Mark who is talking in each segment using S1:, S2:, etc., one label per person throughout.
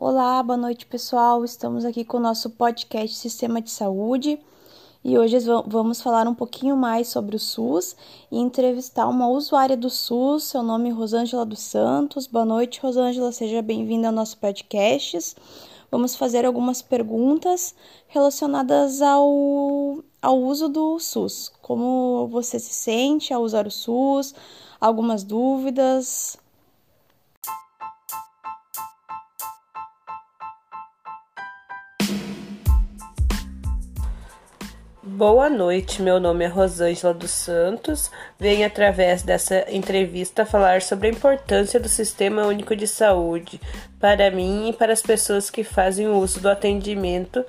S1: Olá, boa noite pessoal. Estamos aqui com o nosso podcast Sistema de Saúde e hoje vamos falar um pouquinho mais sobre o SUS e entrevistar uma usuária do SUS. Seu nome é Rosângela dos Santos. Boa noite, Rosângela. Seja bem-vinda ao nosso podcast. Vamos fazer algumas perguntas relacionadas ao, ao uso do SUS. Como você se sente ao usar o SUS? Algumas dúvidas?
S2: Boa noite, meu nome é Rosângela dos Santos. Venho através dessa entrevista falar sobre a importância do Sistema Único de Saúde para mim e para as pessoas que fazem uso do atendimento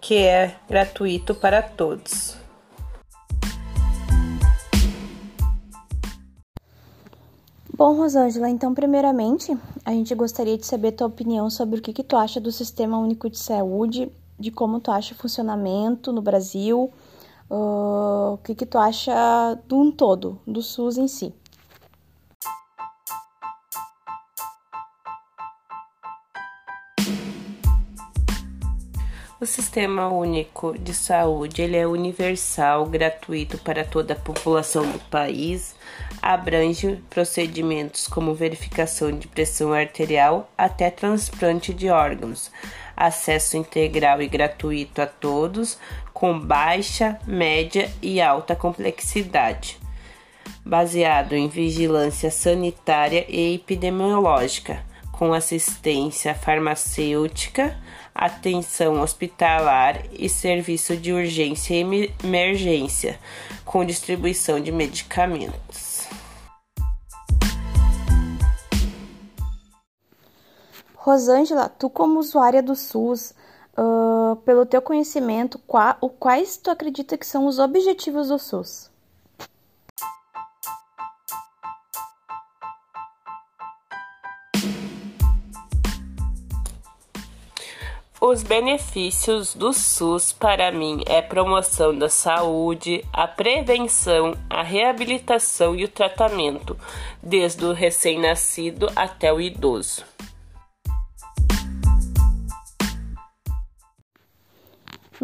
S2: que é gratuito para todos.
S1: Bom, Rosângela, então, primeiramente, a gente gostaria de saber tua opinião sobre o que, que tu acha do Sistema Único de Saúde de como tu acha o funcionamento no Brasil, uh, o que, que tu acha do um todo, do SUS em si.
S2: O Sistema Único de Saúde ele é universal, gratuito para toda a população do país, abrange procedimentos como verificação de pressão arterial até transplante de órgãos, acesso integral e gratuito a todos, com baixa, média e alta complexidade, baseado em vigilância sanitária e epidemiológica, com assistência farmacêutica, atenção hospitalar e serviço de urgência e emergência, com distribuição de medicamentos.
S1: Rosângela, tu como usuária do SUS, uh, pelo teu conhecimento, qua, o, quais tu acredita que são os objetivos do SUS?
S2: Os benefícios do SUS para mim é promoção da saúde, a prevenção, a reabilitação e o tratamento, desde o recém-nascido até o idoso.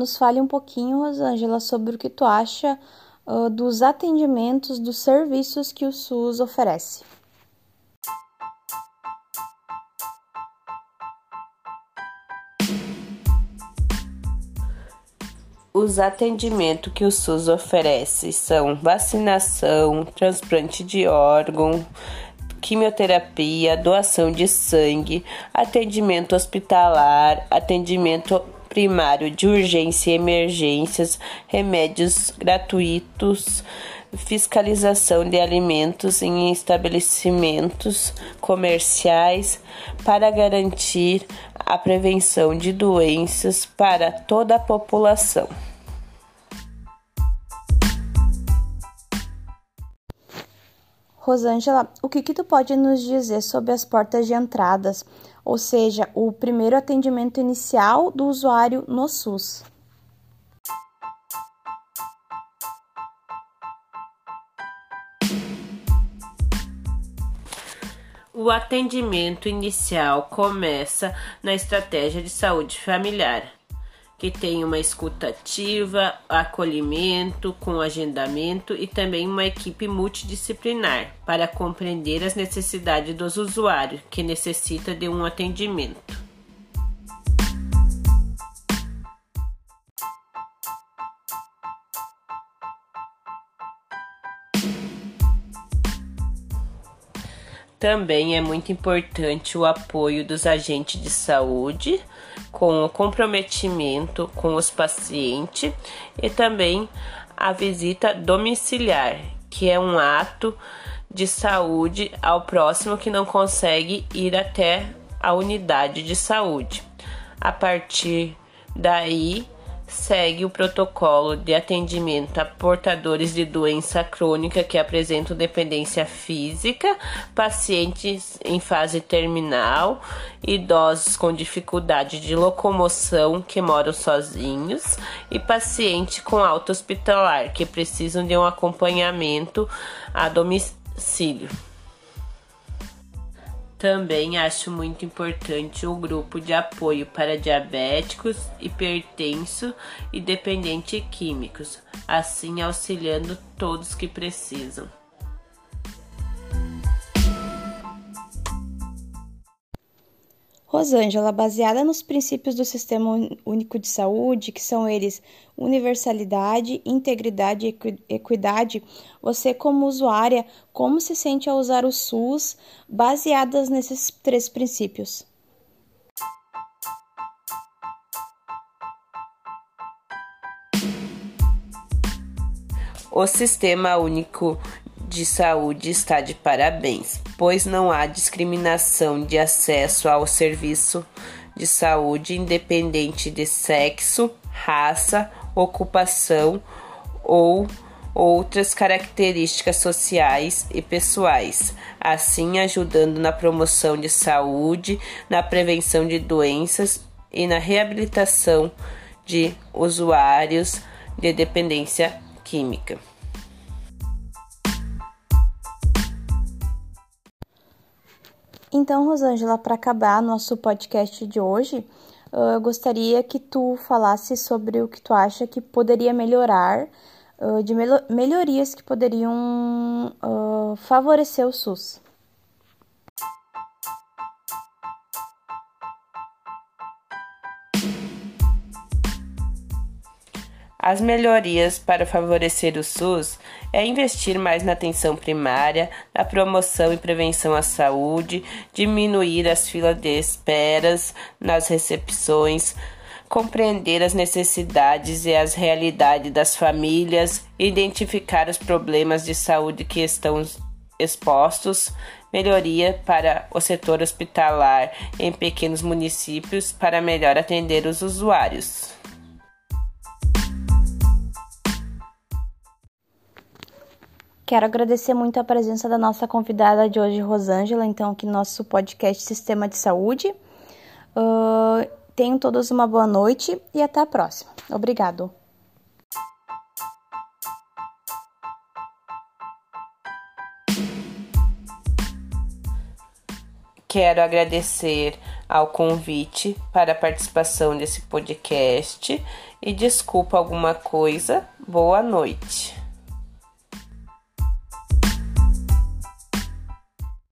S1: Nos fale um pouquinho, Rosângela, sobre o que tu acha uh, dos atendimentos, dos serviços que o SUS oferece.
S2: Os atendimentos que o SUS oferece são vacinação, transplante de órgão, quimioterapia, doação de sangue, atendimento hospitalar, atendimento primário de urgência e emergências, remédios gratuitos, fiscalização de alimentos em estabelecimentos comerciais para garantir a prevenção de doenças para toda a população.
S1: Rosângela, o que, que tu pode nos dizer sobre as portas de entradas, ou seja, o primeiro atendimento inicial do usuário no SUS?
S2: O atendimento inicial começa na estratégia de saúde familiar que tem uma escuta ativa, acolhimento com agendamento e também uma equipe multidisciplinar para compreender as necessidades dos usuários que necessita de um atendimento. Também é muito importante o apoio dos agentes de saúde, com o comprometimento com os pacientes e também a visita domiciliar, que é um ato de saúde ao próximo que não consegue ir até a unidade de saúde. A partir daí, segue o protocolo de atendimento a portadores de doença crônica que apresentam dependência física, pacientes em fase terminal, idosos com dificuldade de locomoção que moram sozinhos e pacientes com alta hospitalar que precisam de um acompanhamento a domicílio. Também acho muito importante o grupo de apoio para diabéticos, hipertenso e dependentes químicos, assim auxiliando todos que precisam.
S1: Rosângela, baseada nos princípios do Sistema Único de Saúde, que são eles universalidade, integridade e equidade, você como usuária, como se sente ao usar o SUS baseadas nesses três princípios?
S2: O Sistema Único de Saúde está de parabéns, pois não há discriminação de acesso ao serviço de saúde independente de sexo, raça, ocupação ou outras características sociais e pessoais, assim ajudando na promoção de saúde, na prevenção de doenças e na reabilitação de usuários de dependência química.
S1: Então, Rosângela, para acabar nosso podcast de hoje, eu gostaria que tu falasse sobre o que tu acha que poderia melhorar, de melhorias que poderiam favorecer o SUS.
S2: As melhorias para favorecer o SUS é investir mais na atenção primária, na promoção e prevenção à saúde, diminuir as filas de esperas nas recepções, compreender as necessidades e as realidades das famílias, identificar os problemas de saúde que estão expostos, melhoria para o setor hospitalar em pequenos municípios para melhor atender os usuários.
S1: Quero agradecer muito a presença da nossa convidada de hoje, Rosângela, então, aqui no nosso podcast Sistema de Saúde. Uh, tenham todos uma boa noite e até a próxima. Obrigado.
S2: Quero agradecer ao convite para a participação desse podcast e desculpa alguma coisa. Boa noite.